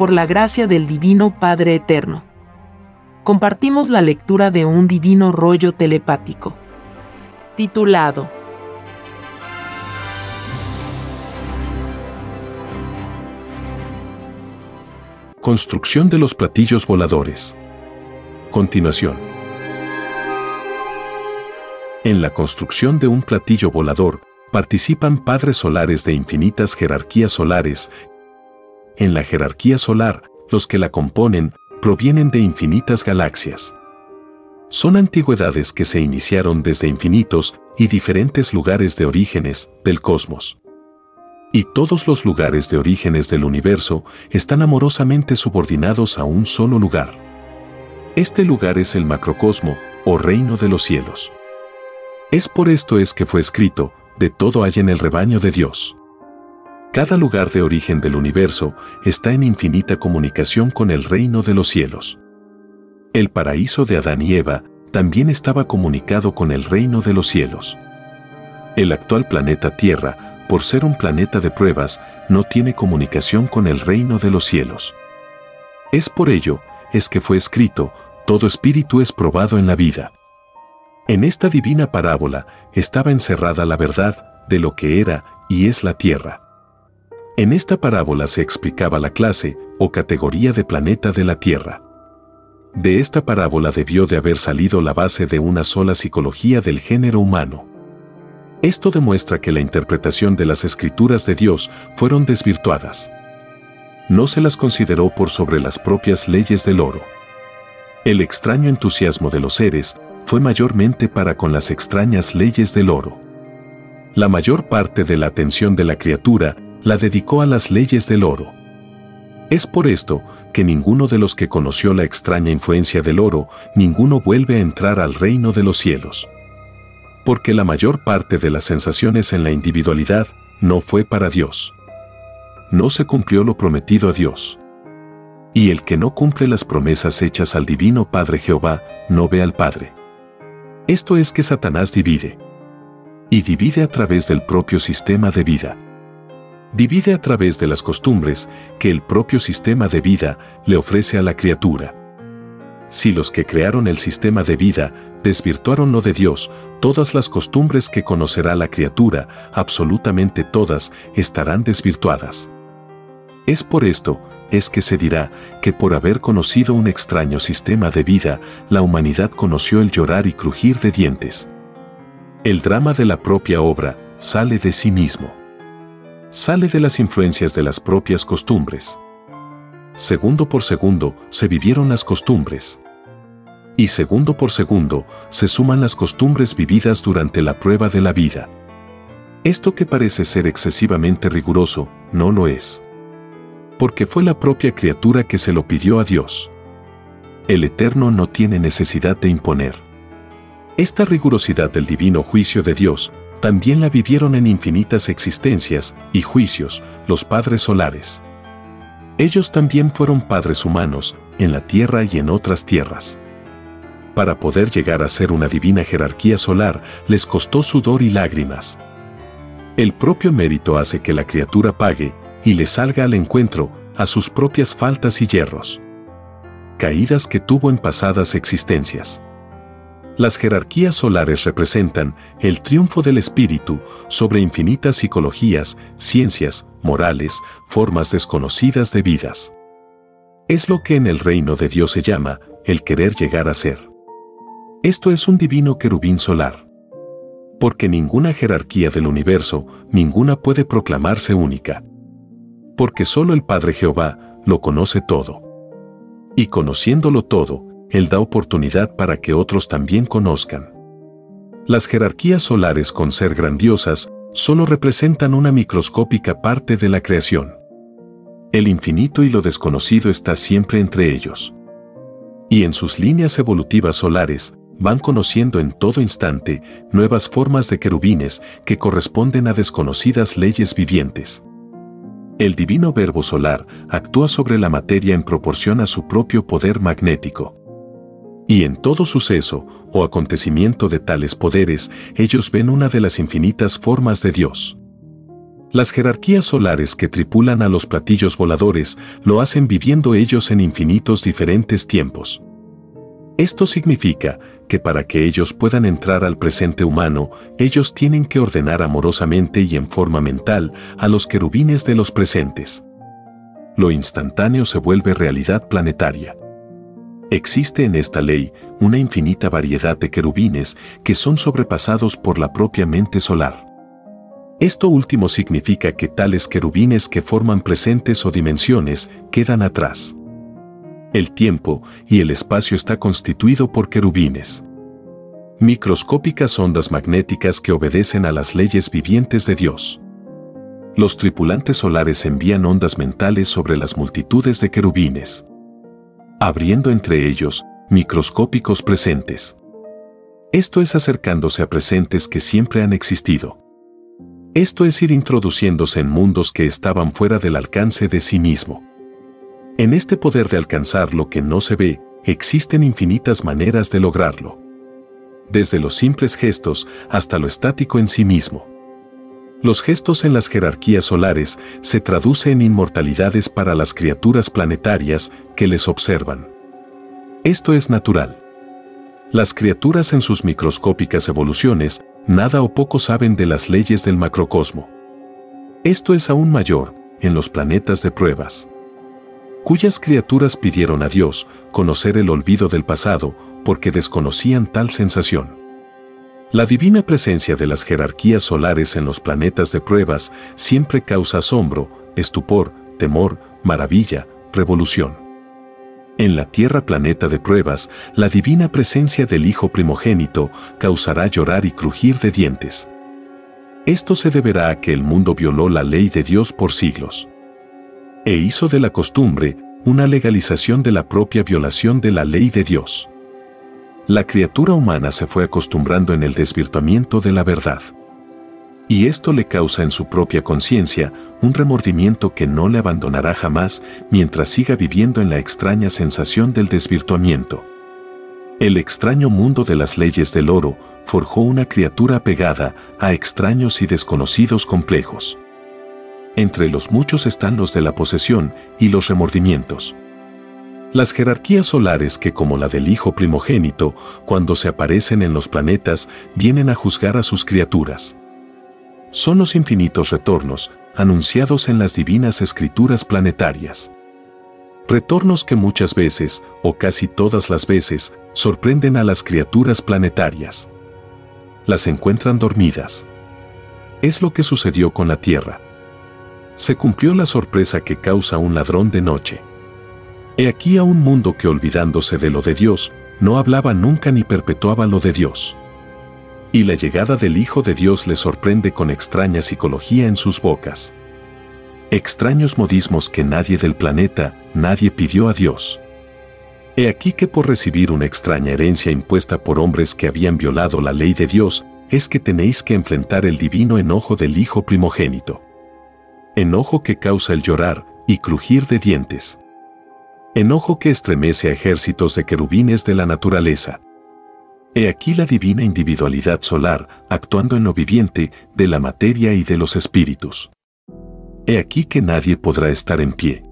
por la gracia del Divino Padre Eterno. Compartimos la lectura de un divino rollo telepático, titulado Construcción de los platillos voladores. Continuación. En la construcción de un platillo volador, participan padres solares de infinitas jerarquías solares. En la jerarquía solar, los que la componen provienen de infinitas galaxias. Son antigüedades que se iniciaron desde infinitos y diferentes lugares de orígenes del cosmos. Y todos los lugares de orígenes del universo están amorosamente subordinados a un solo lugar. Este lugar es el macrocosmo o reino de los cielos. Es por esto es que fue escrito, de todo hay en el rebaño de Dios. Cada lugar de origen del universo está en infinita comunicación con el reino de los cielos. El paraíso de Adán y Eva también estaba comunicado con el reino de los cielos. El actual planeta Tierra, por ser un planeta de pruebas, no tiene comunicación con el reino de los cielos. Es por ello, es que fue escrito, todo espíritu es probado en la vida. En esta divina parábola estaba encerrada la verdad de lo que era y es la Tierra. En esta parábola se explicaba la clase o categoría de planeta de la Tierra. De esta parábola debió de haber salido la base de una sola psicología del género humano. Esto demuestra que la interpretación de las escrituras de Dios fueron desvirtuadas. No se las consideró por sobre las propias leyes del oro. El extraño entusiasmo de los seres fue mayormente para con las extrañas leyes del oro. La mayor parte de la atención de la criatura la dedicó a las leyes del oro. Es por esto que ninguno de los que conoció la extraña influencia del oro, ninguno vuelve a entrar al reino de los cielos. Porque la mayor parte de las sensaciones en la individualidad no fue para Dios. No se cumplió lo prometido a Dios. Y el que no cumple las promesas hechas al Divino Padre Jehová, no ve al Padre. Esto es que Satanás divide. Y divide a través del propio sistema de vida. Divide a través de las costumbres que el propio sistema de vida le ofrece a la criatura. Si los que crearon el sistema de vida desvirtuaron lo de Dios, todas las costumbres que conocerá la criatura, absolutamente todas, estarán desvirtuadas. Es por esto es que se dirá que por haber conocido un extraño sistema de vida, la humanidad conoció el llorar y crujir de dientes. El drama de la propia obra sale de sí mismo. Sale de las influencias de las propias costumbres. Segundo por segundo se vivieron las costumbres. Y segundo por segundo se suman las costumbres vividas durante la prueba de la vida. Esto que parece ser excesivamente riguroso, no lo es porque fue la propia criatura que se lo pidió a Dios. El Eterno no tiene necesidad de imponer. Esta rigurosidad del divino juicio de Dios también la vivieron en infinitas existencias y juicios los padres solares. Ellos también fueron padres humanos en la tierra y en otras tierras. Para poder llegar a ser una divina jerarquía solar les costó sudor y lágrimas. El propio mérito hace que la criatura pague y le salga al encuentro a sus propias faltas y hierros. Caídas que tuvo en pasadas existencias. Las jerarquías solares representan el triunfo del espíritu sobre infinitas psicologías, ciencias, morales, formas desconocidas de vidas. Es lo que en el reino de Dios se llama el querer llegar a ser. Esto es un divino querubín solar. Porque ninguna jerarquía del universo, ninguna puede proclamarse única porque solo el Padre Jehová lo conoce todo. Y conociéndolo todo, Él da oportunidad para que otros también conozcan. Las jerarquías solares con ser grandiosas solo representan una microscópica parte de la creación. El infinito y lo desconocido está siempre entre ellos. Y en sus líneas evolutivas solares, van conociendo en todo instante nuevas formas de querubines que corresponden a desconocidas leyes vivientes. El divino verbo solar actúa sobre la materia en proporción a su propio poder magnético. Y en todo suceso o acontecimiento de tales poderes, ellos ven una de las infinitas formas de Dios. Las jerarquías solares que tripulan a los platillos voladores lo hacen viviendo ellos en infinitos diferentes tiempos. Esto significa que para que ellos puedan entrar al presente humano, ellos tienen que ordenar amorosamente y en forma mental a los querubines de los presentes. Lo instantáneo se vuelve realidad planetaria. Existe en esta ley una infinita variedad de querubines que son sobrepasados por la propia mente solar. Esto último significa que tales querubines que forman presentes o dimensiones quedan atrás. El tiempo y el espacio está constituido por querubines. Microscópicas ondas magnéticas que obedecen a las leyes vivientes de Dios. Los tripulantes solares envían ondas mentales sobre las multitudes de querubines abriendo entre ellos microscópicos presentes. Esto es acercándose a presentes que siempre han existido. Esto es ir introduciéndose en mundos que estaban fuera del alcance de sí mismo. En este poder de alcanzar lo que no se ve, existen infinitas maneras de lograrlo. Desde los simples gestos hasta lo estático en sí mismo. Los gestos en las jerarquías solares se traducen en inmortalidades para las criaturas planetarias que les observan. Esto es natural. Las criaturas en sus microscópicas evoluciones nada o poco saben de las leyes del macrocosmo. Esto es aún mayor en los planetas de pruebas, cuyas criaturas pidieron a Dios conocer el olvido del pasado porque desconocían tal sensación. La divina presencia de las jerarquías solares en los planetas de pruebas siempre causa asombro, estupor, temor, maravilla, revolución. En la Tierra planeta de pruebas, la divina presencia del Hijo primogénito causará llorar y crujir de dientes. Esto se deberá a que el mundo violó la ley de Dios por siglos. E hizo de la costumbre una legalización de la propia violación de la ley de Dios la criatura humana se fue acostumbrando en el desvirtuamiento de la verdad. Y esto le causa en su propia conciencia un remordimiento que no le abandonará jamás mientras siga viviendo en la extraña sensación del desvirtuamiento. El extraño mundo de las leyes del oro forjó una criatura apegada a extraños y desconocidos complejos. Entre los muchos están los de la posesión y los remordimientos. Las jerarquías solares que como la del Hijo primogénito, cuando se aparecen en los planetas, vienen a juzgar a sus criaturas. Son los infinitos retornos, anunciados en las divinas escrituras planetarias. Retornos que muchas veces, o casi todas las veces, sorprenden a las criaturas planetarias. Las encuentran dormidas. Es lo que sucedió con la Tierra. Se cumplió la sorpresa que causa un ladrón de noche. He aquí a un mundo que olvidándose de lo de Dios, no hablaba nunca ni perpetuaba lo de Dios. Y la llegada del Hijo de Dios le sorprende con extraña psicología en sus bocas. Extraños modismos que nadie del planeta, nadie pidió a Dios. He aquí que por recibir una extraña herencia impuesta por hombres que habían violado la ley de Dios, es que tenéis que enfrentar el divino enojo del Hijo primogénito. Enojo que causa el llorar y crujir de dientes enojo que estremece a ejércitos de querubines de la naturaleza. He aquí la divina individualidad solar actuando en lo viviente de la materia y de los espíritus. He aquí que nadie podrá estar en pie.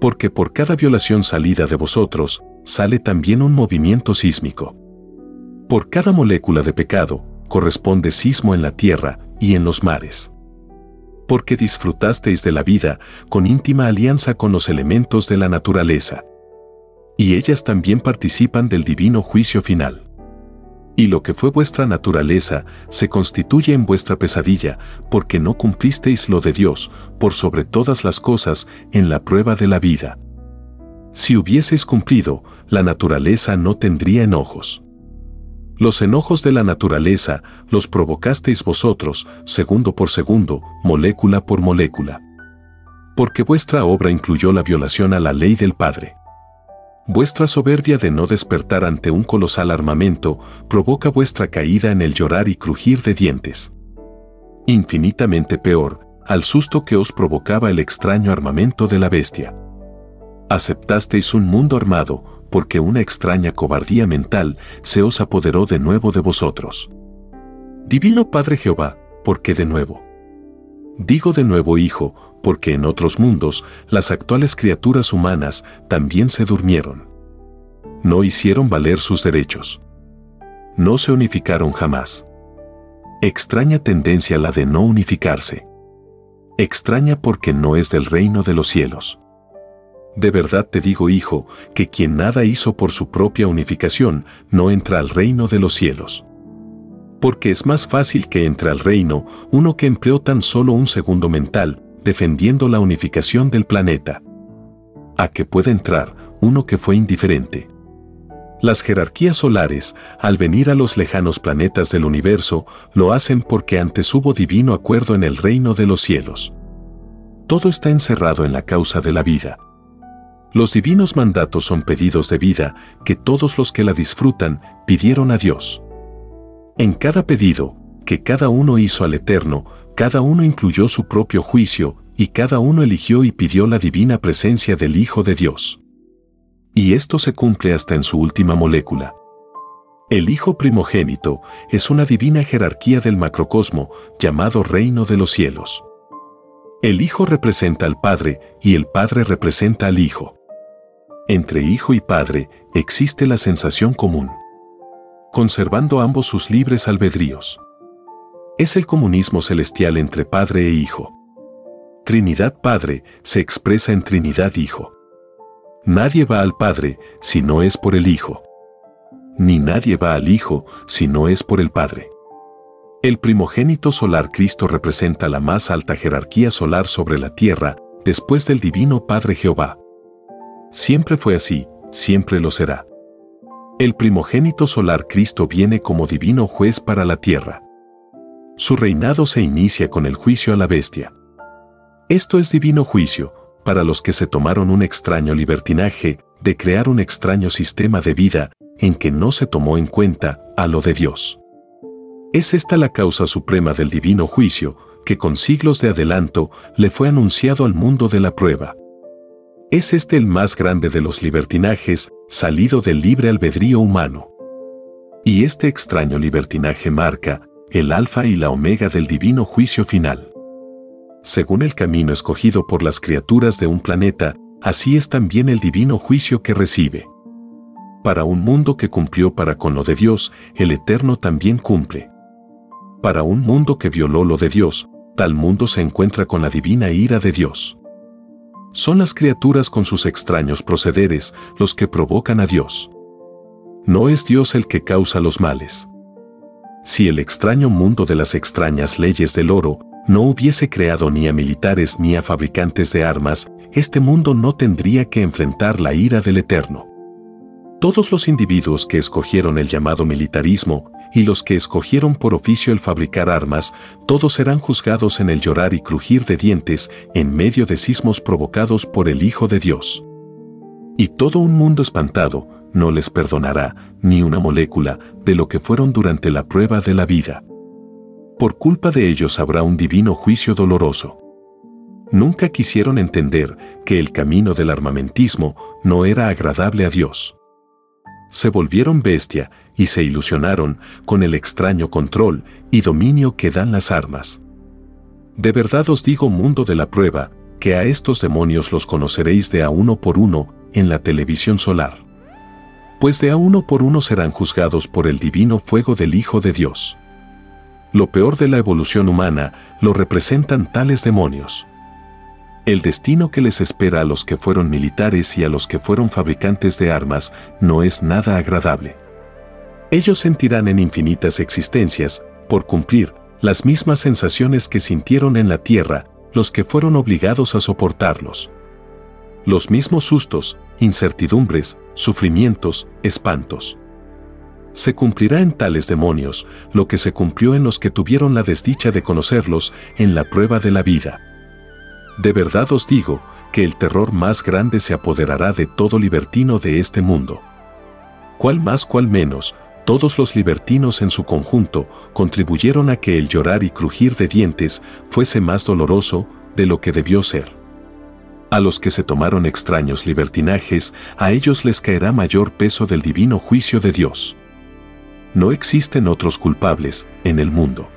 Porque por cada violación salida de vosotros, sale también un movimiento sísmico. Por cada molécula de pecado, corresponde sismo en la tierra y en los mares porque disfrutasteis de la vida con íntima alianza con los elementos de la naturaleza. Y ellas también participan del divino juicio final. Y lo que fue vuestra naturaleza se constituye en vuestra pesadilla, porque no cumplisteis lo de Dios, por sobre todas las cosas, en la prueba de la vida. Si hubieseis cumplido, la naturaleza no tendría enojos. Los enojos de la naturaleza los provocasteis vosotros, segundo por segundo, molécula por molécula. Porque vuestra obra incluyó la violación a la ley del Padre. Vuestra soberbia de no despertar ante un colosal armamento provoca vuestra caída en el llorar y crujir de dientes. Infinitamente peor, al susto que os provocaba el extraño armamento de la bestia. Aceptasteis un mundo armado, porque una extraña cobardía mental se os apoderó de nuevo de vosotros. Divino Padre Jehová, ¿por qué de nuevo? Digo de nuevo hijo, porque en otros mundos las actuales criaturas humanas también se durmieron. No hicieron valer sus derechos. No se unificaron jamás. Extraña tendencia la de no unificarse. Extraña porque no es del reino de los cielos. De verdad te digo, hijo, que quien nada hizo por su propia unificación no entra al reino de los cielos. Porque es más fácil que entre al reino uno que empleó tan solo un segundo mental defendiendo la unificación del planeta. A que puede entrar uno que fue indiferente. Las jerarquías solares, al venir a los lejanos planetas del universo, lo hacen porque antes hubo divino acuerdo en el reino de los cielos. Todo está encerrado en la causa de la vida. Los divinos mandatos son pedidos de vida que todos los que la disfrutan pidieron a Dios. En cada pedido, que cada uno hizo al Eterno, cada uno incluyó su propio juicio y cada uno eligió y pidió la divina presencia del Hijo de Dios. Y esto se cumple hasta en su última molécula. El Hijo primogénito es una divina jerarquía del macrocosmo llamado Reino de los Cielos. El Hijo representa al Padre y el Padre representa al Hijo. Entre hijo y padre existe la sensación común, conservando ambos sus libres albedríos. Es el comunismo celestial entre padre e hijo. Trinidad Padre se expresa en Trinidad Hijo. Nadie va al Padre si no es por el Hijo. Ni nadie va al Hijo si no es por el Padre. El primogénito solar Cristo representa la más alta jerarquía solar sobre la tierra, después del Divino Padre Jehová. Siempre fue así, siempre lo será. El primogénito solar Cristo viene como divino juez para la tierra. Su reinado se inicia con el juicio a la bestia. Esto es divino juicio, para los que se tomaron un extraño libertinaje de crear un extraño sistema de vida en que no se tomó en cuenta a lo de Dios. Es esta la causa suprema del divino juicio que con siglos de adelanto le fue anunciado al mundo de la prueba. Es este el más grande de los libertinajes, salido del libre albedrío humano. Y este extraño libertinaje marca el alfa y la omega del divino juicio final. Según el camino escogido por las criaturas de un planeta, así es también el divino juicio que recibe. Para un mundo que cumplió para con lo de Dios, el Eterno también cumple. Para un mundo que violó lo de Dios, tal mundo se encuentra con la divina ira de Dios. Son las criaturas con sus extraños procederes los que provocan a Dios. No es Dios el que causa los males. Si el extraño mundo de las extrañas leyes del oro no hubiese creado ni a militares ni a fabricantes de armas, este mundo no tendría que enfrentar la ira del Eterno. Todos los individuos que escogieron el llamado militarismo y los que escogieron por oficio el fabricar armas, todos serán juzgados en el llorar y crujir de dientes en medio de sismos provocados por el Hijo de Dios. Y todo un mundo espantado no les perdonará ni una molécula de lo que fueron durante la prueba de la vida. Por culpa de ellos habrá un divino juicio doloroso. Nunca quisieron entender que el camino del armamentismo no era agradable a Dios se volvieron bestia y se ilusionaron con el extraño control y dominio que dan las armas. De verdad os digo mundo de la prueba, que a estos demonios los conoceréis de a uno por uno en la televisión solar. Pues de a uno por uno serán juzgados por el divino fuego del Hijo de Dios. Lo peor de la evolución humana lo representan tales demonios. El destino que les espera a los que fueron militares y a los que fueron fabricantes de armas no es nada agradable. Ellos sentirán en infinitas existencias, por cumplir, las mismas sensaciones que sintieron en la tierra los que fueron obligados a soportarlos. Los mismos sustos, incertidumbres, sufrimientos, espantos. Se cumplirá en tales demonios lo que se cumplió en los que tuvieron la desdicha de conocerlos en la prueba de la vida. De verdad os digo que el terror más grande se apoderará de todo libertino de este mundo. Cual más cual menos, todos los libertinos en su conjunto contribuyeron a que el llorar y crujir de dientes fuese más doloroso de lo que debió ser. A los que se tomaron extraños libertinajes, a ellos les caerá mayor peso del divino juicio de Dios. No existen otros culpables en el mundo.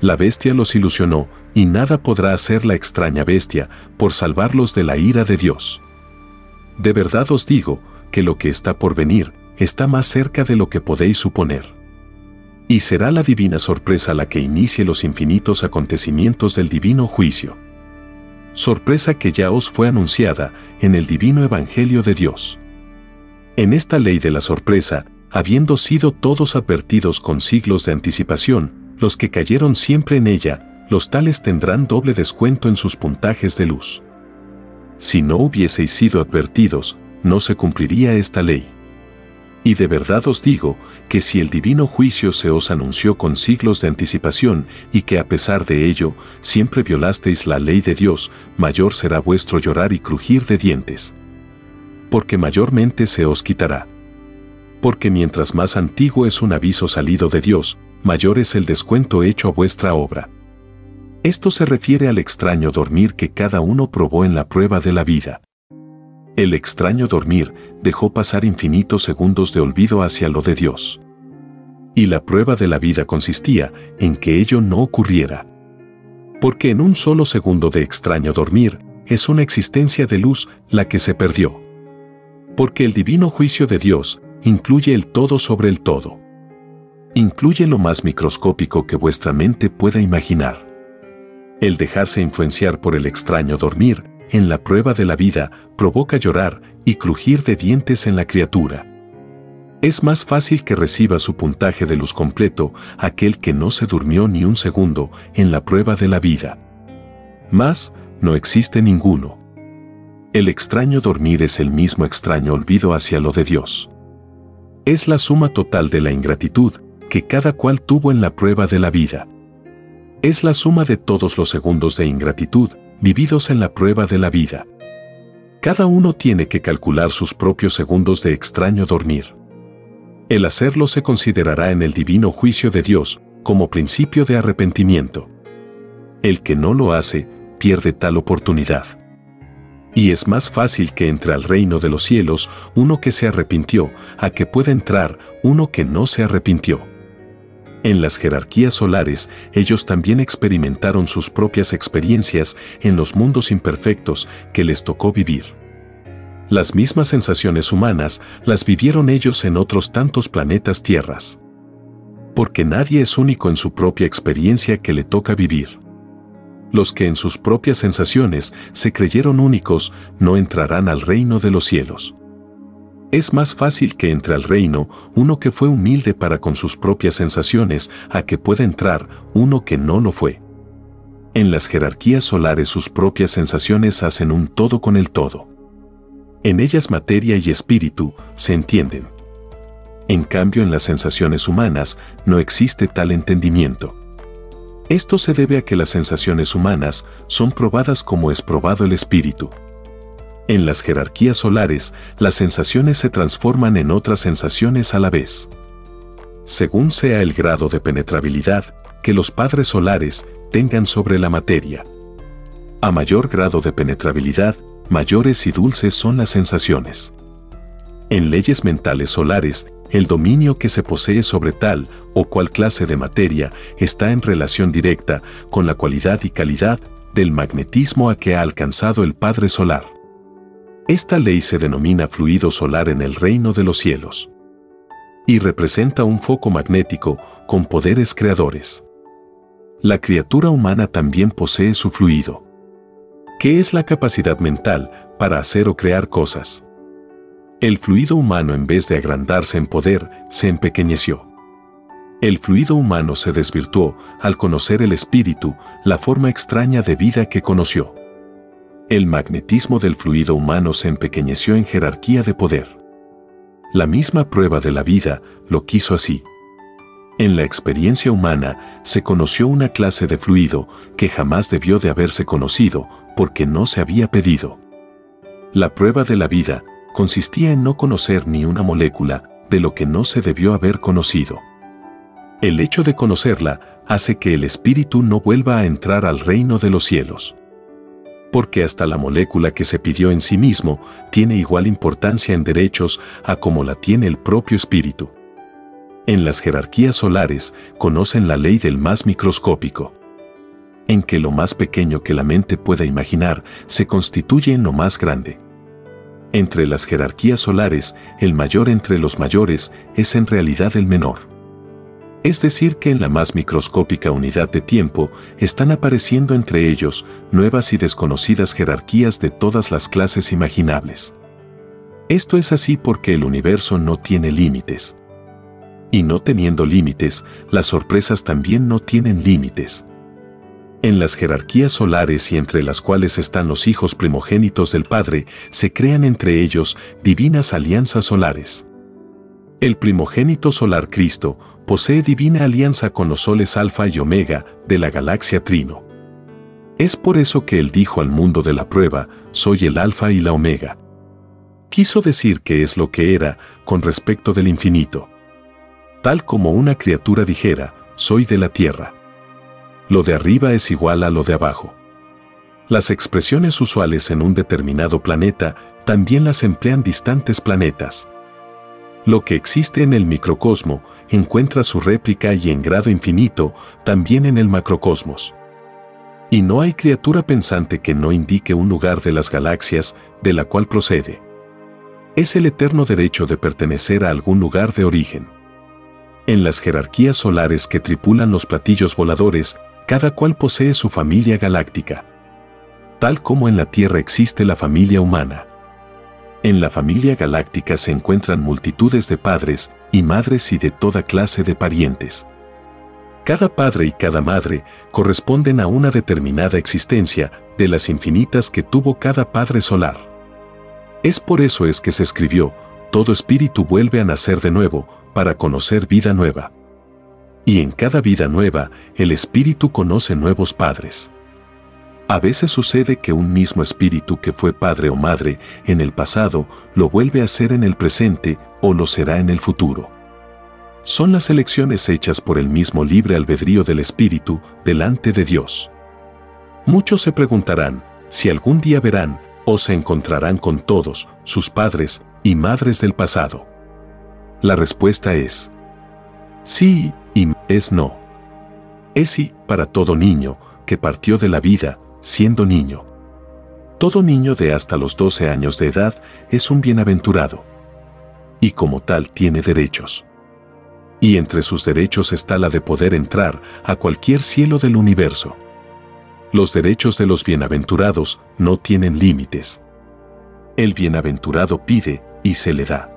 La bestia los ilusionó, y nada podrá hacer la extraña bestia por salvarlos de la ira de Dios. De verdad os digo que lo que está por venir está más cerca de lo que podéis suponer. Y será la divina sorpresa la que inicie los infinitos acontecimientos del divino juicio. Sorpresa que ya os fue anunciada en el divino Evangelio de Dios. En esta ley de la sorpresa, habiendo sido todos advertidos con siglos de anticipación, los que cayeron siempre en ella, los tales tendrán doble descuento en sus puntajes de luz. Si no hubieseis sido advertidos, no se cumpliría esta ley. Y de verdad os digo que si el divino juicio se os anunció con siglos de anticipación y que a pesar de ello siempre violasteis la ley de Dios, mayor será vuestro llorar y crujir de dientes. Porque mayormente se os quitará. Porque mientras más antiguo es un aviso salido de Dios, mayor es el descuento hecho a vuestra obra. Esto se refiere al extraño dormir que cada uno probó en la prueba de la vida. El extraño dormir dejó pasar infinitos segundos de olvido hacia lo de Dios. Y la prueba de la vida consistía en que ello no ocurriera. Porque en un solo segundo de extraño dormir es una existencia de luz la que se perdió. Porque el divino juicio de Dios incluye el todo sobre el todo. Incluye lo más microscópico que vuestra mente pueda imaginar. El dejarse influenciar por el extraño dormir, en la prueba de la vida, provoca llorar y crujir de dientes en la criatura. Es más fácil que reciba su puntaje de luz completo aquel que no se durmió ni un segundo en la prueba de la vida. Más, no existe ninguno. El extraño dormir es el mismo extraño olvido hacia lo de Dios. Es la suma total de la ingratitud que cada cual tuvo en la prueba de la vida es la suma de todos los segundos de ingratitud vividos en la prueba de la vida. Cada uno tiene que calcular sus propios segundos de extraño dormir. El hacerlo se considerará en el divino juicio de Dios como principio de arrepentimiento. El que no lo hace pierde tal oportunidad. Y es más fácil que entre al reino de los cielos uno que se arrepintió a que pueda entrar uno que no se arrepintió. En las jerarquías solares, ellos también experimentaron sus propias experiencias en los mundos imperfectos que les tocó vivir. Las mismas sensaciones humanas las vivieron ellos en otros tantos planetas tierras. Porque nadie es único en su propia experiencia que le toca vivir. Los que en sus propias sensaciones se creyeron únicos no entrarán al reino de los cielos. Es más fácil que entre al reino uno que fue humilde para con sus propias sensaciones a que pueda entrar uno que no lo fue. En las jerarquías solares sus propias sensaciones hacen un todo con el todo. En ellas materia y espíritu se entienden. En cambio en las sensaciones humanas no existe tal entendimiento. Esto se debe a que las sensaciones humanas son probadas como es probado el espíritu. En las jerarquías solares, las sensaciones se transforman en otras sensaciones a la vez. Según sea el grado de penetrabilidad que los padres solares tengan sobre la materia. A mayor grado de penetrabilidad, mayores y dulces son las sensaciones. En leyes mentales solares, el dominio que se posee sobre tal o cual clase de materia está en relación directa con la cualidad y calidad del magnetismo a que ha alcanzado el Padre Solar. Esta ley se denomina fluido solar en el reino de los cielos y representa un foco magnético con poderes creadores. La criatura humana también posee su fluido, que es la capacidad mental para hacer o crear cosas. El fluido humano en vez de agrandarse en poder, se empequeñeció. El fluido humano se desvirtuó al conocer el espíritu, la forma extraña de vida que conoció. El magnetismo del fluido humano se empequeñeció en jerarquía de poder. La misma prueba de la vida lo quiso así. En la experiencia humana se conoció una clase de fluido que jamás debió de haberse conocido porque no se había pedido. La prueba de la vida consistía en no conocer ni una molécula de lo que no se debió haber conocido. El hecho de conocerla hace que el espíritu no vuelva a entrar al reino de los cielos porque hasta la molécula que se pidió en sí mismo tiene igual importancia en derechos a como la tiene el propio espíritu. En las jerarquías solares conocen la ley del más microscópico, en que lo más pequeño que la mente pueda imaginar se constituye en lo más grande. Entre las jerarquías solares, el mayor entre los mayores es en realidad el menor. Es decir, que en la más microscópica unidad de tiempo están apareciendo entre ellos nuevas y desconocidas jerarquías de todas las clases imaginables. Esto es así porque el universo no tiene límites. Y no teniendo límites, las sorpresas también no tienen límites. En las jerarquías solares y entre las cuales están los hijos primogénitos del Padre, se crean entre ellos divinas alianzas solares. El primogénito solar Cristo posee divina alianza con los soles Alfa y Omega de la galaxia Trino. Es por eso que él dijo al mundo de la prueba, soy el Alfa y la Omega. Quiso decir que es lo que era con respecto del infinito. Tal como una criatura dijera, soy de la Tierra. Lo de arriba es igual a lo de abajo. Las expresiones usuales en un determinado planeta también las emplean distantes planetas. Lo que existe en el microcosmo encuentra su réplica y en grado infinito también en el macrocosmos. Y no hay criatura pensante que no indique un lugar de las galaxias de la cual procede. Es el eterno derecho de pertenecer a algún lugar de origen. En las jerarquías solares que tripulan los platillos voladores, cada cual posee su familia galáctica. Tal como en la Tierra existe la familia humana. En la familia galáctica se encuentran multitudes de padres y madres y de toda clase de parientes. Cada padre y cada madre corresponden a una determinada existencia de las infinitas que tuvo cada padre solar. Es por eso es que se escribió, todo espíritu vuelve a nacer de nuevo, para conocer vida nueva. Y en cada vida nueva, el espíritu conoce nuevos padres. A veces sucede que un mismo espíritu que fue padre o madre en el pasado lo vuelve a ser en el presente o lo será en el futuro. Son las elecciones hechas por el mismo libre albedrío del espíritu delante de Dios. Muchos se preguntarán si algún día verán o se encontrarán con todos sus padres y madres del pasado. La respuesta es sí y es no. Es sí para todo niño que partió de la vida siendo niño. Todo niño de hasta los 12 años de edad es un bienaventurado. Y como tal tiene derechos. Y entre sus derechos está la de poder entrar a cualquier cielo del universo. Los derechos de los bienaventurados no tienen límites. El bienaventurado pide y se le da.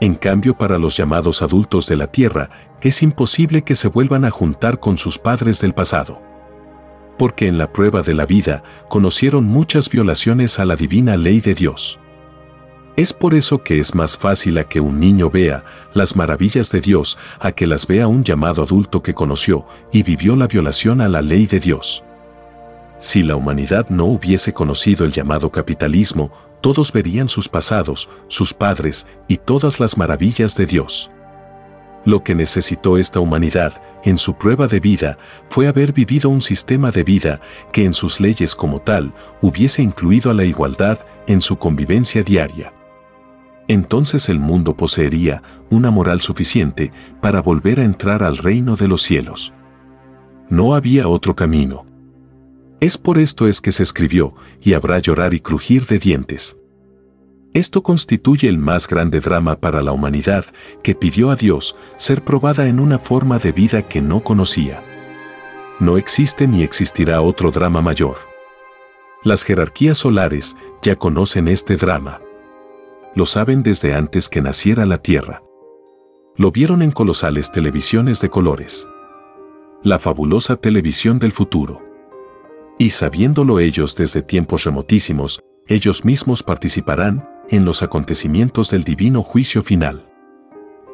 En cambio, para los llamados adultos de la tierra, es imposible que se vuelvan a juntar con sus padres del pasado porque en la prueba de la vida conocieron muchas violaciones a la divina ley de Dios. Es por eso que es más fácil a que un niño vea las maravillas de Dios a que las vea un llamado adulto que conoció y vivió la violación a la ley de Dios. Si la humanidad no hubiese conocido el llamado capitalismo, todos verían sus pasados, sus padres y todas las maravillas de Dios. Lo que necesitó esta humanidad en su prueba de vida fue haber vivido un sistema de vida que en sus leyes como tal hubiese incluido a la igualdad en su convivencia diaria. Entonces el mundo poseería una moral suficiente para volver a entrar al reino de los cielos. No había otro camino. Es por esto es que se escribió, y habrá llorar y crujir de dientes. Esto constituye el más grande drama para la humanidad que pidió a Dios ser probada en una forma de vida que no conocía. No existe ni existirá otro drama mayor. Las jerarquías solares ya conocen este drama. Lo saben desde antes que naciera la Tierra. Lo vieron en colosales televisiones de colores. La fabulosa televisión del futuro. Y sabiéndolo ellos desde tiempos remotísimos, ellos mismos participarán en los acontecimientos del divino juicio final.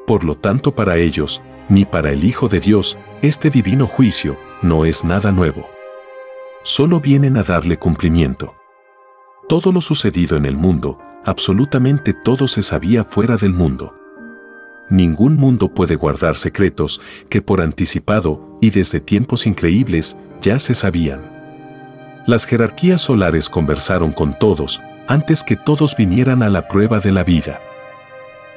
Por lo tanto, para ellos, ni para el Hijo de Dios, este divino juicio no es nada nuevo. Solo vienen a darle cumplimiento. Todo lo sucedido en el mundo, absolutamente todo se sabía fuera del mundo. Ningún mundo puede guardar secretos que por anticipado y desde tiempos increíbles ya se sabían. Las jerarquías solares conversaron con todos, antes que todos vinieran a la prueba de la vida.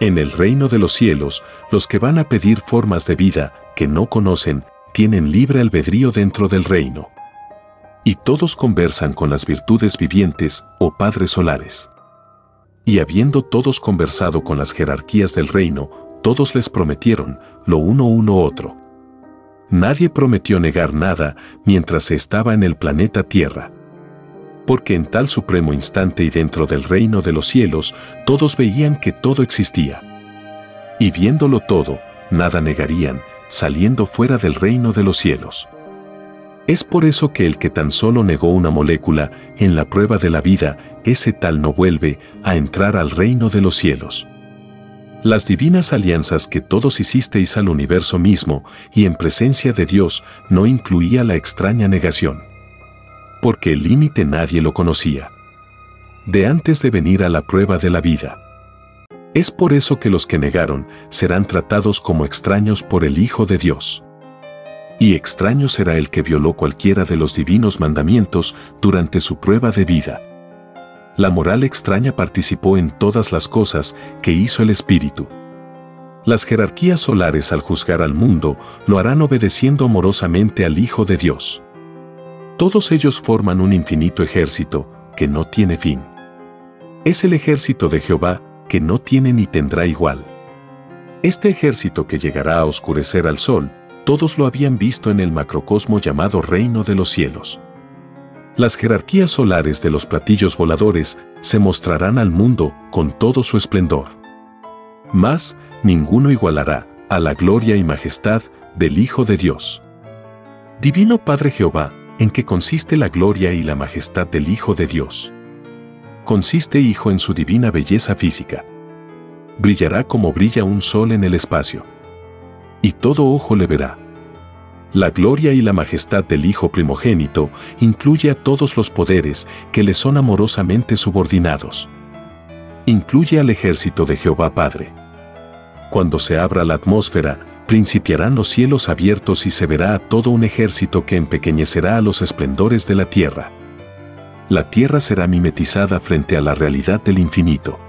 En el reino de los cielos, los que van a pedir formas de vida que no conocen, tienen libre albedrío dentro del reino. Y todos conversan con las virtudes vivientes o padres solares. Y habiendo todos conversado con las jerarquías del reino, todos les prometieron lo uno uno otro. Nadie prometió negar nada mientras se estaba en el planeta Tierra. Porque en tal supremo instante y dentro del reino de los cielos, todos veían que todo existía. Y viéndolo todo, nada negarían, saliendo fuera del reino de los cielos. Es por eso que el que tan solo negó una molécula en la prueba de la vida, ese tal no vuelve a entrar al reino de los cielos. Las divinas alianzas que todos hicisteis al universo mismo y en presencia de Dios no incluía la extraña negación. Porque el límite nadie lo conocía. De antes de venir a la prueba de la vida. Es por eso que los que negaron serán tratados como extraños por el Hijo de Dios y extraño será el que violó cualquiera de los divinos mandamientos durante su prueba de vida. La moral extraña participó en todas las cosas que hizo el Espíritu. Las jerarquías solares al juzgar al mundo lo harán obedeciendo amorosamente al Hijo de Dios. Todos ellos forman un infinito ejército que no tiene fin. Es el ejército de Jehová que no tiene ni tendrá igual. Este ejército que llegará a oscurecer al sol, todos lo habían visto en el macrocosmo llamado reino de los cielos. Las jerarquías solares de los platillos voladores se mostrarán al mundo con todo su esplendor. Mas, ninguno igualará a la gloria y majestad del Hijo de Dios. Divino Padre Jehová, ¿en qué consiste la gloria y la majestad del Hijo de Dios? Consiste Hijo en su divina belleza física. Brillará como brilla un sol en el espacio y todo ojo le verá. La gloria y la majestad del Hijo primogénito incluye a todos los poderes que le son amorosamente subordinados. Incluye al ejército de Jehová Padre. Cuando se abra la atmósfera, principiarán los cielos abiertos y se verá a todo un ejército que empequeñecerá a los esplendores de la tierra. La tierra será mimetizada frente a la realidad del infinito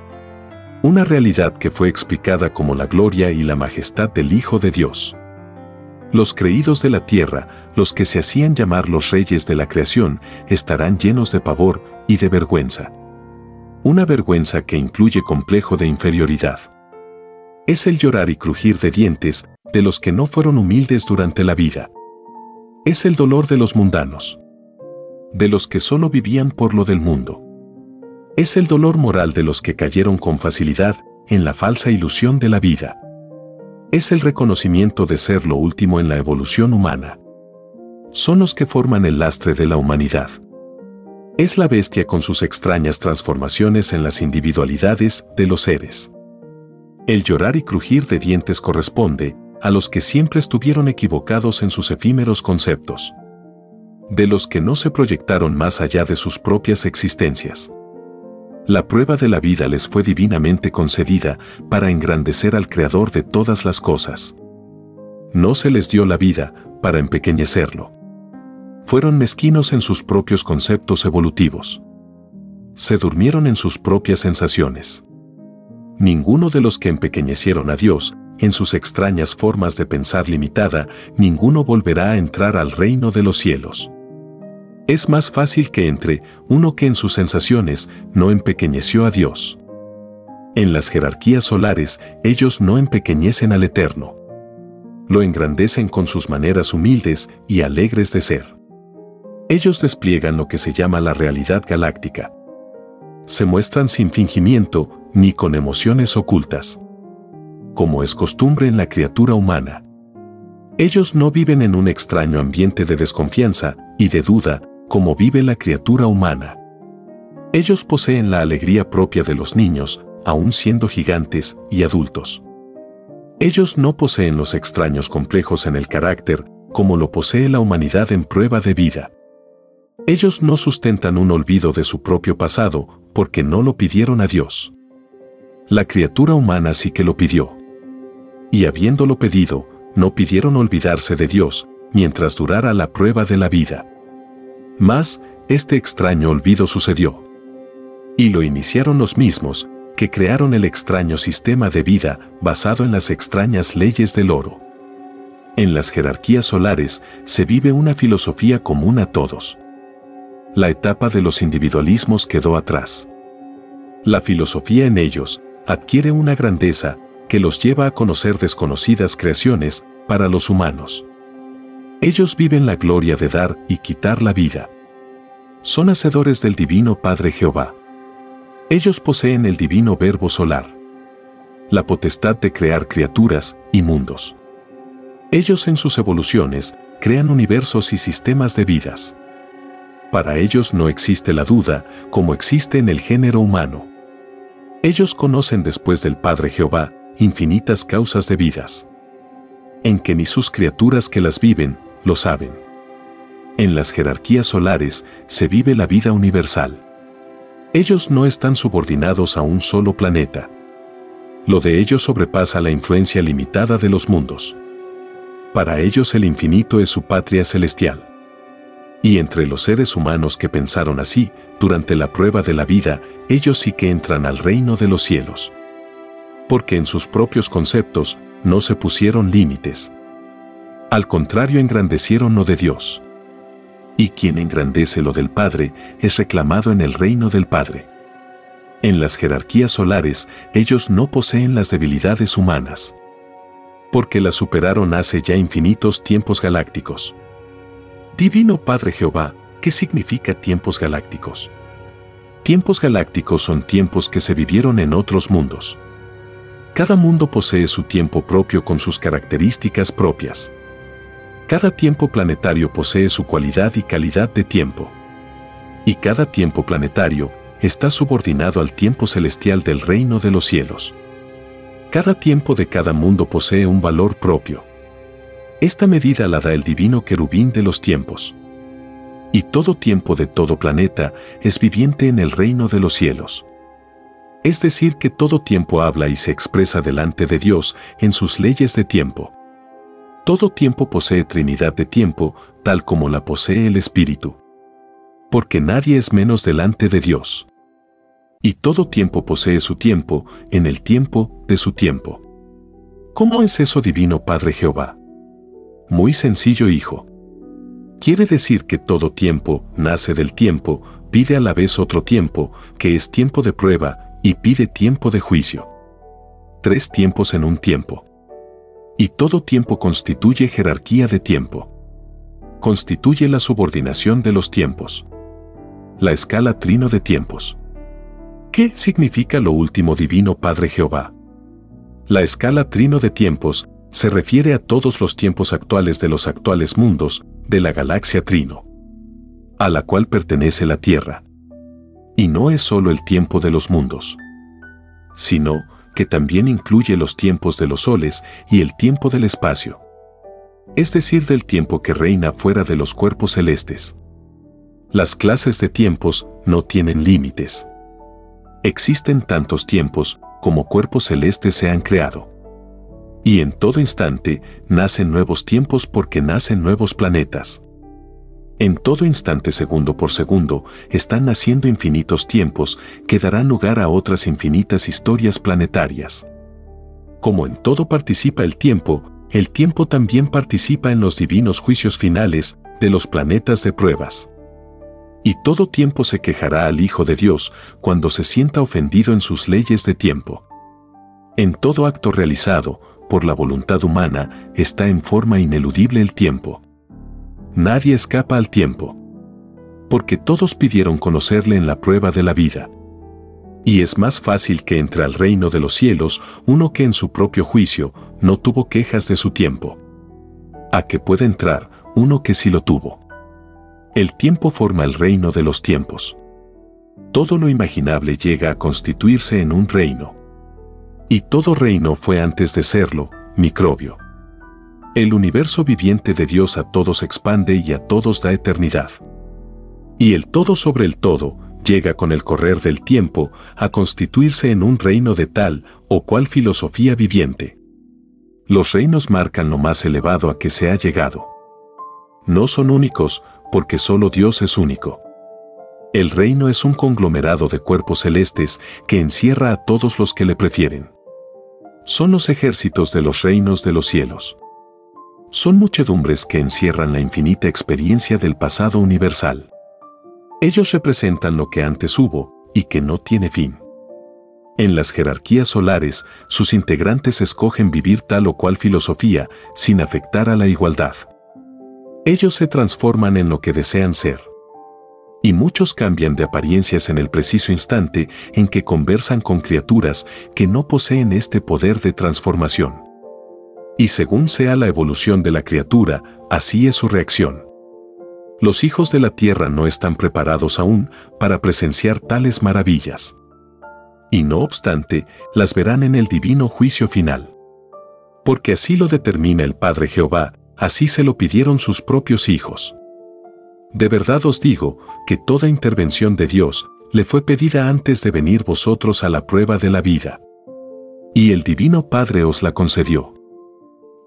una realidad que fue explicada como la gloria y la majestad del Hijo de Dios. Los creídos de la tierra, los que se hacían llamar los reyes de la creación, estarán llenos de pavor y de vergüenza. Una vergüenza que incluye complejo de inferioridad. Es el llorar y crujir de dientes de los que no fueron humildes durante la vida. Es el dolor de los mundanos. De los que solo vivían por lo del mundo es el dolor moral de los que cayeron con facilidad en la falsa ilusión de la vida. Es el reconocimiento de ser lo último en la evolución humana. Son los que forman el lastre de la humanidad. Es la bestia con sus extrañas transformaciones en las individualidades de los seres. El llorar y crujir de dientes corresponde a los que siempre estuvieron equivocados en sus efímeros conceptos. De los que no se proyectaron más allá de sus propias existencias. La prueba de la vida les fue divinamente concedida para engrandecer al Creador de todas las cosas. No se les dio la vida para empequeñecerlo. Fueron mezquinos en sus propios conceptos evolutivos. Se durmieron en sus propias sensaciones. Ninguno de los que empequeñecieron a Dios, en sus extrañas formas de pensar limitada, ninguno volverá a entrar al reino de los cielos. Es más fácil que entre uno que en sus sensaciones no empequeñeció a Dios. En las jerarquías solares, ellos no empequeñecen al Eterno. Lo engrandecen con sus maneras humildes y alegres de ser. Ellos despliegan lo que se llama la realidad galáctica. Se muestran sin fingimiento ni con emociones ocultas. Como es costumbre en la criatura humana. Ellos no viven en un extraño ambiente de desconfianza y de duda, como vive la criatura humana. Ellos poseen la alegría propia de los niños, aun siendo gigantes y adultos. Ellos no poseen los extraños complejos en el carácter, como lo posee la humanidad en prueba de vida. Ellos no sustentan un olvido de su propio pasado, porque no lo pidieron a Dios. La criatura humana sí que lo pidió. Y habiéndolo pedido, no pidieron olvidarse de Dios, mientras durara la prueba de la vida. Mas, este extraño olvido sucedió. Y lo iniciaron los mismos, que crearon el extraño sistema de vida basado en las extrañas leyes del oro. En las jerarquías solares se vive una filosofía común a todos. La etapa de los individualismos quedó atrás. La filosofía en ellos adquiere una grandeza que los lleva a conocer desconocidas creaciones para los humanos. Ellos viven la gloria de dar y quitar la vida. Son hacedores del Divino Padre Jehová. Ellos poseen el divino verbo solar, la potestad de crear criaturas y mundos. Ellos en sus evoluciones crean universos y sistemas de vidas. Para ellos no existe la duda como existe en el género humano. Ellos conocen después del Padre Jehová infinitas causas de vidas, en que ni sus criaturas que las viven lo saben. En las jerarquías solares se vive la vida universal. Ellos no están subordinados a un solo planeta. Lo de ellos sobrepasa la influencia limitada de los mundos. Para ellos el infinito es su patria celestial. Y entre los seres humanos que pensaron así, durante la prueba de la vida, ellos sí que entran al reino de los cielos. Porque en sus propios conceptos no se pusieron límites. Al contrario, engrandecieron lo de Dios. Y quien engrandece lo del Padre es reclamado en el reino del Padre. En las jerarquías solares, ellos no poseen las debilidades humanas. Porque las superaron hace ya infinitos tiempos galácticos. Divino Padre Jehová, ¿qué significa tiempos galácticos? Tiempos galácticos son tiempos que se vivieron en otros mundos. Cada mundo posee su tiempo propio con sus características propias. Cada tiempo planetario posee su cualidad y calidad de tiempo. Y cada tiempo planetario está subordinado al tiempo celestial del reino de los cielos. Cada tiempo de cada mundo posee un valor propio. Esta medida la da el divino querubín de los tiempos. Y todo tiempo de todo planeta es viviente en el reino de los cielos. Es decir, que todo tiempo habla y se expresa delante de Dios en sus leyes de tiempo. Todo tiempo posee trinidad de tiempo, tal como la posee el Espíritu. Porque nadie es menos delante de Dios. Y todo tiempo posee su tiempo en el tiempo de su tiempo. ¿Cómo es eso divino Padre Jehová? Muy sencillo, hijo. Quiere decir que todo tiempo nace del tiempo, pide a la vez otro tiempo, que es tiempo de prueba, y pide tiempo de juicio. Tres tiempos en un tiempo. Y todo tiempo constituye jerarquía de tiempo. Constituye la subordinación de los tiempos. La escala trino de tiempos. ¿Qué significa lo último divino Padre Jehová? La escala trino de tiempos se refiere a todos los tiempos actuales de los actuales mundos de la galaxia Trino, a la cual pertenece la Tierra. Y no es solo el tiempo de los mundos, sino que también incluye los tiempos de los soles y el tiempo del espacio, es decir, del tiempo que reina fuera de los cuerpos celestes. Las clases de tiempos no tienen límites. Existen tantos tiempos como cuerpos celestes se han creado. Y en todo instante nacen nuevos tiempos porque nacen nuevos planetas. En todo instante segundo por segundo están naciendo infinitos tiempos que darán lugar a otras infinitas historias planetarias. Como en todo participa el tiempo, el tiempo también participa en los divinos juicios finales de los planetas de pruebas. Y todo tiempo se quejará al Hijo de Dios cuando se sienta ofendido en sus leyes de tiempo. En todo acto realizado, por la voluntad humana, está en forma ineludible el tiempo. Nadie escapa al tiempo. Porque todos pidieron conocerle en la prueba de la vida. Y es más fácil que entre al reino de los cielos uno que en su propio juicio no tuvo quejas de su tiempo. A que puede entrar uno que sí lo tuvo. El tiempo forma el reino de los tiempos. Todo lo imaginable llega a constituirse en un reino. Y todo reino fue antes de serlo, microbio. El universo viviente de Dios a todos expande y a todos da eternidad. Y el todo sobre el todo llega con el correr del tiempo a constituirse en un reino de tal o cual filosofía viviente. Los reinos marcan lo más elevado a que se ha llegado. No son únicos porque solo Dios es único. El reino es un conglomerado de cuerpos celestes que encierra a todos los que le prefieren. Son los ejércitos de los reinos de los cielos. Son muchedumbres que encierran la infinita experiencia del pasado universal. Ellos representan lo que antes hubo y que no tiene fin. En las jerarquías solares, sus integrantes escogen vivir tal o cual filosofía sin afectar a la igualdad. Ellos se transforman en lo que desean ser. Y muchos cambian de apariencias en el preciso instante en que conversan con criaturas que no poseen este poder de transformación. Y según sea la evolución de la criatura, así es su reacción. Los hijos de la tierra no están preparados aún para presenciar tales maravillas y no obstante, las verán en el divino juicio final. Porque así lo determina el Padre Jehová, así se lo pidieron sus propios hijos. De verdad os digo que toda intervención de Dios le fue pedida antes de venir vosotros a la prueba de la vida. Y el Divino Padre os la concedió.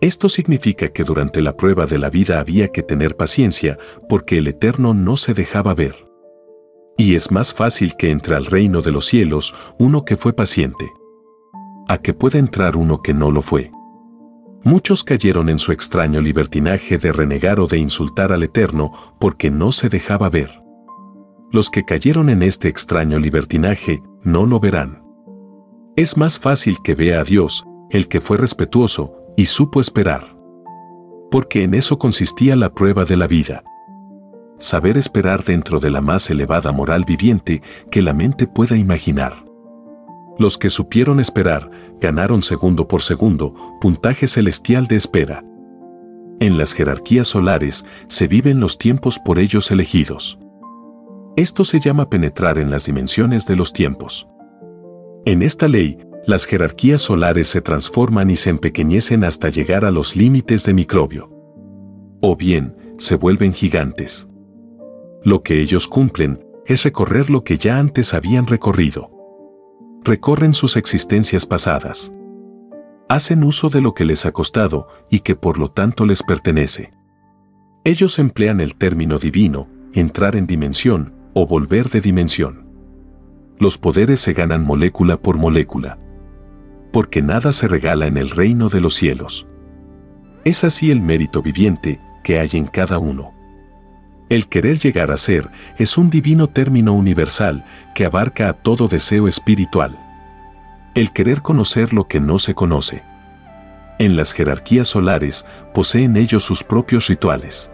Esto significa que durante la prueba de la vida había que tener paciencia porque el Eterno no se dejaba ver. Y es más fácil que entre al reino de los cielos uno que fue paciente, a que pueda entrar uno que no lo fue. Muchos cayeron en su extraño libertinaje de renegar o de insultar al Eterno porque no se dejaba ver. Los que cayeron en este extraño libertinaje no lo verán. Es más fácil que vea a Dios, el que fue respetuoso y supo esperar. Porque en eso consistía la prueba de la vida saber esperar dentro de la más elevada moral viviente que la mente pueda imaginar. Los que supieron esperar ganaron segundo por segundo puntaje celestial de espera. En las jerarquías solares se viven los tiempos por ellos elegidos. Esto se llama penetrar en las dimensiones de los tiempos. En esta ley, las jerarquías solares se transforman y se empequeñecen hasta llegar a los límites de microbio. O bien, se vuelven gigantes. Lo que ellos cumplen es recorrer lo que ya antes habían recorrido. Recorren sus existencias pasadas. Hacen uso de lo que les ha costado y que por lo tanto les pertenece. Ellos emplean el término divino, entrar en dimensión o volver de dimensión. Los poderes se ganan molécula por molécula. Porque nada se regala en el reino de los cielos. Es así el mérito viviente que hay en cada uno. El querer llegar a ser es un divino término universal que abarca a todo deseo espiritual. El querer conocer lo que no se conoce. En las jerarquías solares poseen ellos sus propios rituales,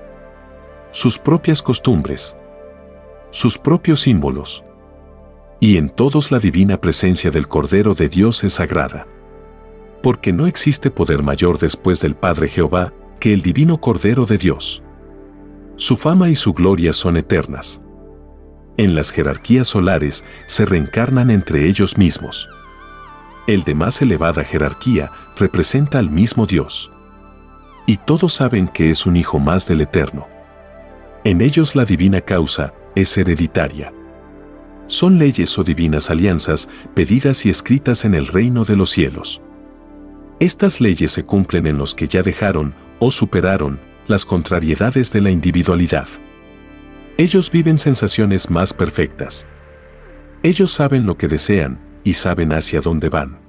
sus propias costumbres, sus propios símbolos. Y en todos la divina presencia del Cordero de Dios es sagrada. Porque no existe poder mayor después del Padre Jehová que el divino Cordero de Dios. Su fama y su gloria son eternas. En las jerarquías solares se reencarnan entre ellos mismos. El de más elevada jerarquía representa al mismo Dios. Y todos saben que es un hijo más del Eterno. En ellos la divina causa es hereditaria. Son leyes o divinas alianzas pedidas y escritas en el reino de los cielos. Estas leyes se cumplen en los que ya dejaron o superaron las contrariedades de la individualidad. Ellos viven sensaciones más perfectas. Ellos saben lo que desean y saben hacia dónde van.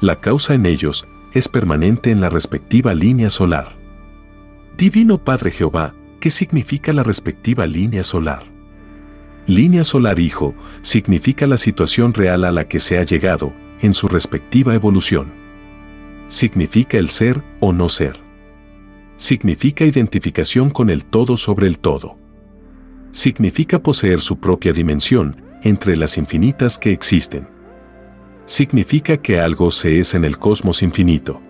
La causa en ellos es permanente en la respectiva línea solar. Divino Padre Jehová, ¿qué significa la respectiva línea solar? Línea solar hijo significa la situación real a la que se ha llegado en su respectiva evolución. Significa el ser o no ser significa identificación con el todo sobre el todo. Significa poseer su propia dimensión entre las infinitas que existen. Significa que algo se es en el cosmos infinito.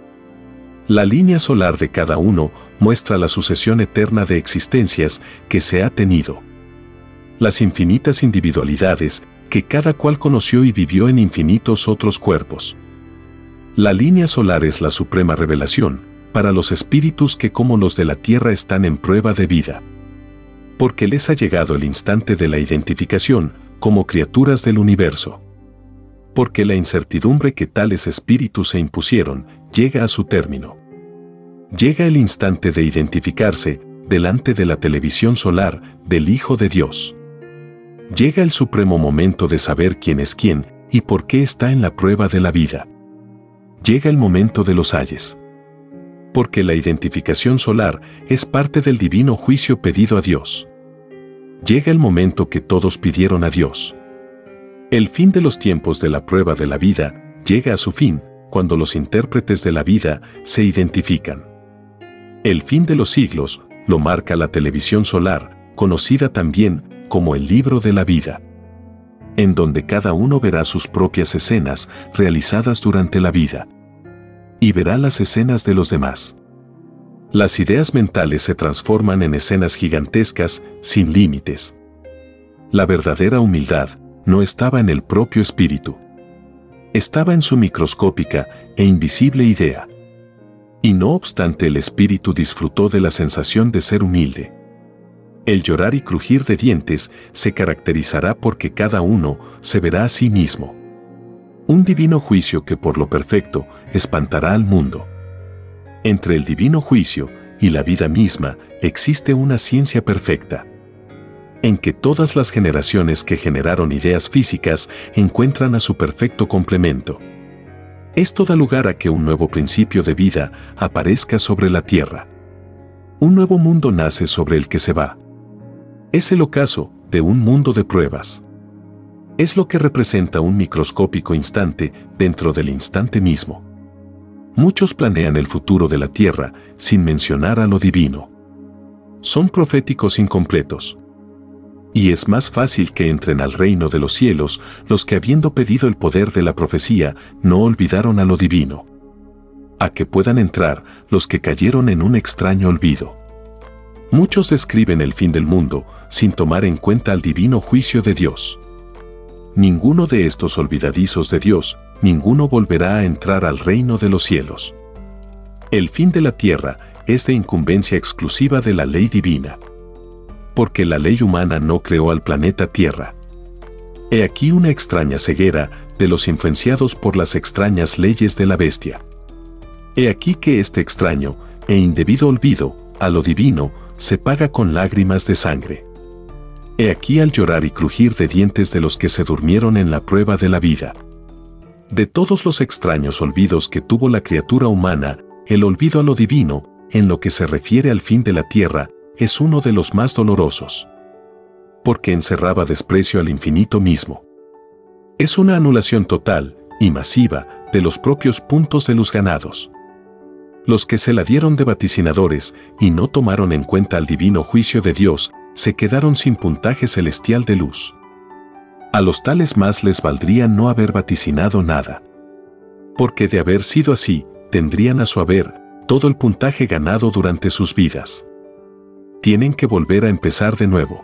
La línea solar de cada uno muestra la sucesión eterna de existencias que se ha tenido. Las infinitas individualidades que cada cual conoció y vivió en infinitos otros cuerpos. La línea solar es la suprema revelación, para los espíritus que como los de la tierra están en prueba de vida. Porque les ha llegado el instante de la identificación como criaturas del universo. Porque la incertidumbre que tales espíritus se impusieron llega a su término. Llega el instante de identificarse delante de la televisión solar del Hijo de Dios. Llega el supremo momento de saber quién es quién y por qué está en la prueba de la vida. Llega el momento de los ayes. Porque la identificación solar es parte del divino juicio pedido a Dios. Llega el momento que todos pidieron a Dios. El fin de los tiempos de la prueba de la vida llega a su fin cuando los intérpretes de la vida se identifican. El fin de los siglos lo marca la televisión solar, conocida también como el libro de la vida, en donde cada uno verá sus propias escenas realizadas durante la vida y verá las escenas de los demás. Las ideas mentales se transforman en escenas gigantescas, sin límites. La verdadera humildad no estaba en el propio espíritu. Estaba en su microscópica e invisible idea. Y no obstante el espíritu disfrutó de la sensación de ser humilde. El llorar y crujir de dientes se caracterizará porque cada uno se verá a sí mismo. Un divino juicio que por lo perfecto espantará al mundo. Entre el divino juicio y la vida misma existe una ciencia perfecta en que todas las generaciones que generaron ideas físicas encuentran a su perfecto complemento. Esto da lugar a que un nuevo principio de vida aparezca sobre la Tierra. Un nuevo mundo nace sobre el que se va. Es el ocaso de un mundo de pruebas. Es lo que representa un microscópico instante dentro del instante mismo. Muchos planean el futuro de la Tierra sin mencionar a lo divino. Son proféticos incompletos y es más fácil que entren al reino de los cielos los que habiendo pedido el poder de la profecía no olvidaron a lo divino. A que puedan entrar los que cayeron en un extraño olvido. Muchos describen el fin del mundo sin tomar en cuenta el divino juicio de Dios. Ninguno de estos olvidadizos de Dios, ninguno volverá a entrar al reino de los cielos. El fin de la tierra es de incumbencia exclusiva de la ley divina porque la ley humana no creó al planeta Tierra. He aquí una extraña ceguera de los influenciados por las extrañas leyes de la bestia. He aquí que este extraño e indebido olvido a lo divino se paga con lágrimas de sangre. He aquí al llorar y crujir de dientes de los que se durmieron en la prueba de la vida. De todos los extraños olvidos que tuvo la criatura humana, el olvido a lo divino, en lo que se refiere al fin de la tierra, es uno de los más dolorosos. Porque encerraba desprecio al infinito mismo. Es una anulación total y masiva de los propios puntos de luz ganados. Los que se la dieron de vaticinadores y no tomaron en cuenta el divino juicio de Dios, se quedaron sin puntaje celestial de luz. A los tales más les valdría no haber vaticinado nada. Porque de haber sido así, tendrían a su haber todo el puntaje ganado durante sus vidas tienen que volver a empezar de nuevo.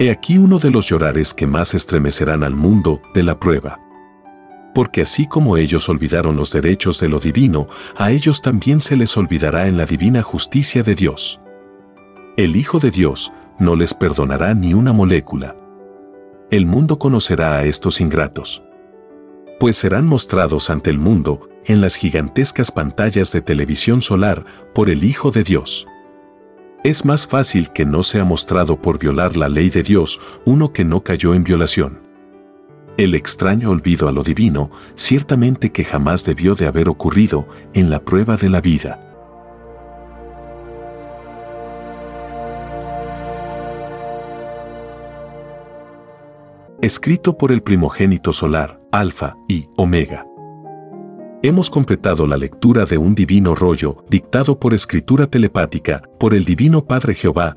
He aquí uno de los llorares que más estremecerán al mundo de la prueba. Porque así como ellos olvidaron los derechos de lo divino, a ellos también se les olvidará en la divina justicia de Dios. El Hijo de Dios no les perdonará ni una molécula. El mundo conocerá a estos ingratos. Pues serán mostrados ante el mundo en las gigantescas pantallas de televisión solar por el Hijo de Dios. Es más fácil que no sea mostrado por violar la ley de Dios uno que no cayó en violación. El extraño olvido a lo divino ciertamente que jamás debió de haber ocurrido en la prueba de la vida. Escrito por el primogénito solar, Alfa y Omega. Hemos completado la lectura de un divino rollo, dictado por escritura telepática, por el Divino Padre Jehová,